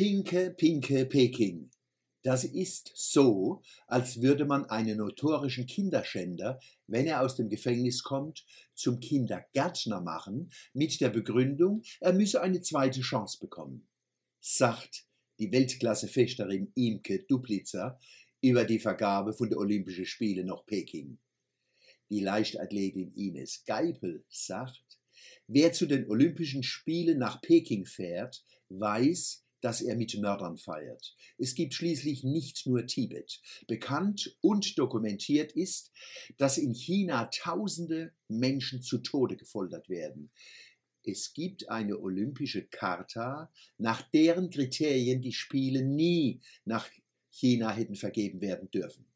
Pinke, Pinke, Peking. Das ist so, als würde man einen notorischen Kinderschänder, wenn er aus dem Gefängnis kommt, zum Kindergärtner machen, mit der Begründung, er müsse eine zweite Chance bekommen. Sagt die Weltklasse-Fechterin Imke Duplitzer über die Vergabe von den Olympischen Spielen nach Peking. Die Leichtathletin Ines Geipel sagt, wer zu den Olympischen Spielen nach Peking fährt, weiß, dass er mit Mördern feiert. Es gibt schließlich nicht nur Tibet. Bekannt und dokumentiert ist, dass in China tausende Menschen zu Tode gefoltert werden. Es gibt eine olympische Charta, nach deren Kriterien die Spiele nie nach China hätten vergeben werden dürfen.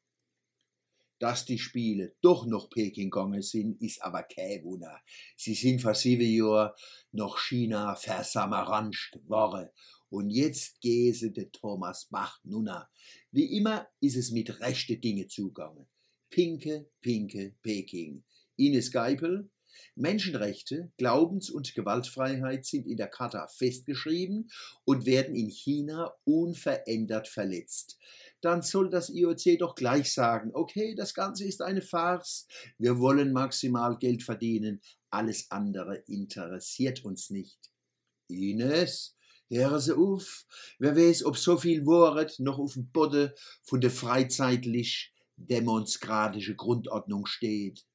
Dass die Spiele doch noch Peking gegangen sind, ist aber kein Wunder. Sie sind vor sieben Jahren nach China versamaranscht worden und jetzt gese de Thomas Bach nunna. Wie immer ist es mit rechte Dinge zugange. Pinke, Pinke, Peking. Ines Geipel. Menschenrechte, Glaubens- und Gewaltfreiheit sind in der Charta festgeschrieben und werden in China unverändert verletzt. Dann soll das IOC doch gleich sagen, okay, das Ganze ist eine Farce, wir wollen maximal Geld verdienen, alles andere interessiert uns nicht. Ines, Hören Sie auf, wer weiß, ob so viel Wort noch auf dem Boden von der freizeitlich demonstratischen Grundordnung steht.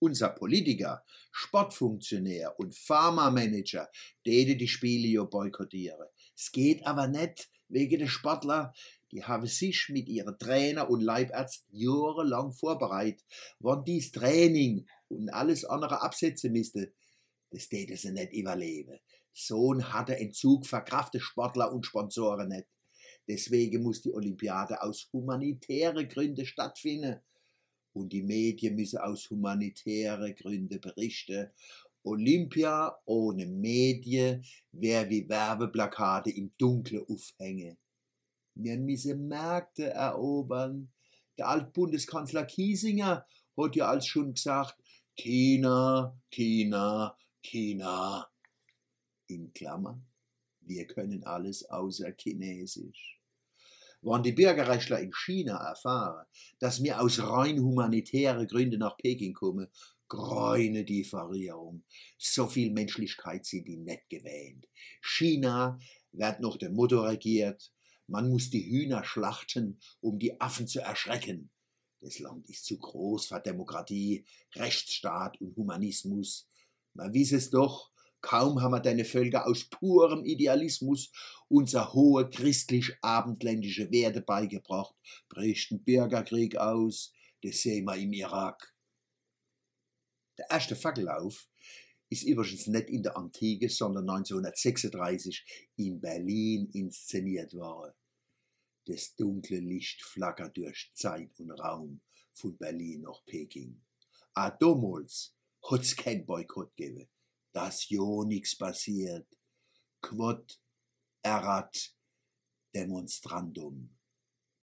Unser Politiker, Sportfunktionär und Pharmamanager täte die Spiele ja boykottieren. Es geht aber nicht wegen der Sportler, die haben sich mit ihren Trainer und Leibärzten jahrelang vorbereitet, wann dies Training und alles andere absetzen müsste. Das täte sie nicht überleben. So einen harten Entzug verkraftet Sportler und Sponsoren nicht. Deswegen muss die Olympiade aus humanitären Gründen stattfinden. Und die Medien müssen aus humanitären Gründen berichten. Olympia ohne Medien wäre wie Werbeplakate im Dunkeln aufhängen. Wir müssen Märkte erobern. Der Altbundeskanzler Kiesinger hat ja als schon gesagt, China, China, China in Klammern, wir können alles außer Chinesisch. Wenn die Bürgerrechtler in China erfahren, dass wir aus rein humanitären Gründen nach Peking kommen, gräune die Verrierung. So viel Menschlichkeit sind die nicht gewähnt. China wird noch dem Motto regiert, man muss die Hühner schlachten, um die Affen zu erschrecken. Das Land ist zu groß für Demokratie, Rechtsstaat und Humanismus. Man wies es doch, Kaum haben wir deine Völker aus purem Idealismus unser hohe christlich-abendländische Werte beigebracht, bricht ein Bürgerkrieg aus, das sehen wir im Irak. Der erste Fackellauf ist übrigens nicht in der Antike, sondern 1936 in Berlin inszeniert worden. Das dunkle Licht flackert durch Zeit und Raum von Berlin nach Peking. A damals hat's kein Boykott gegeben dass jo nix passiert. Quod erat demonstrandum.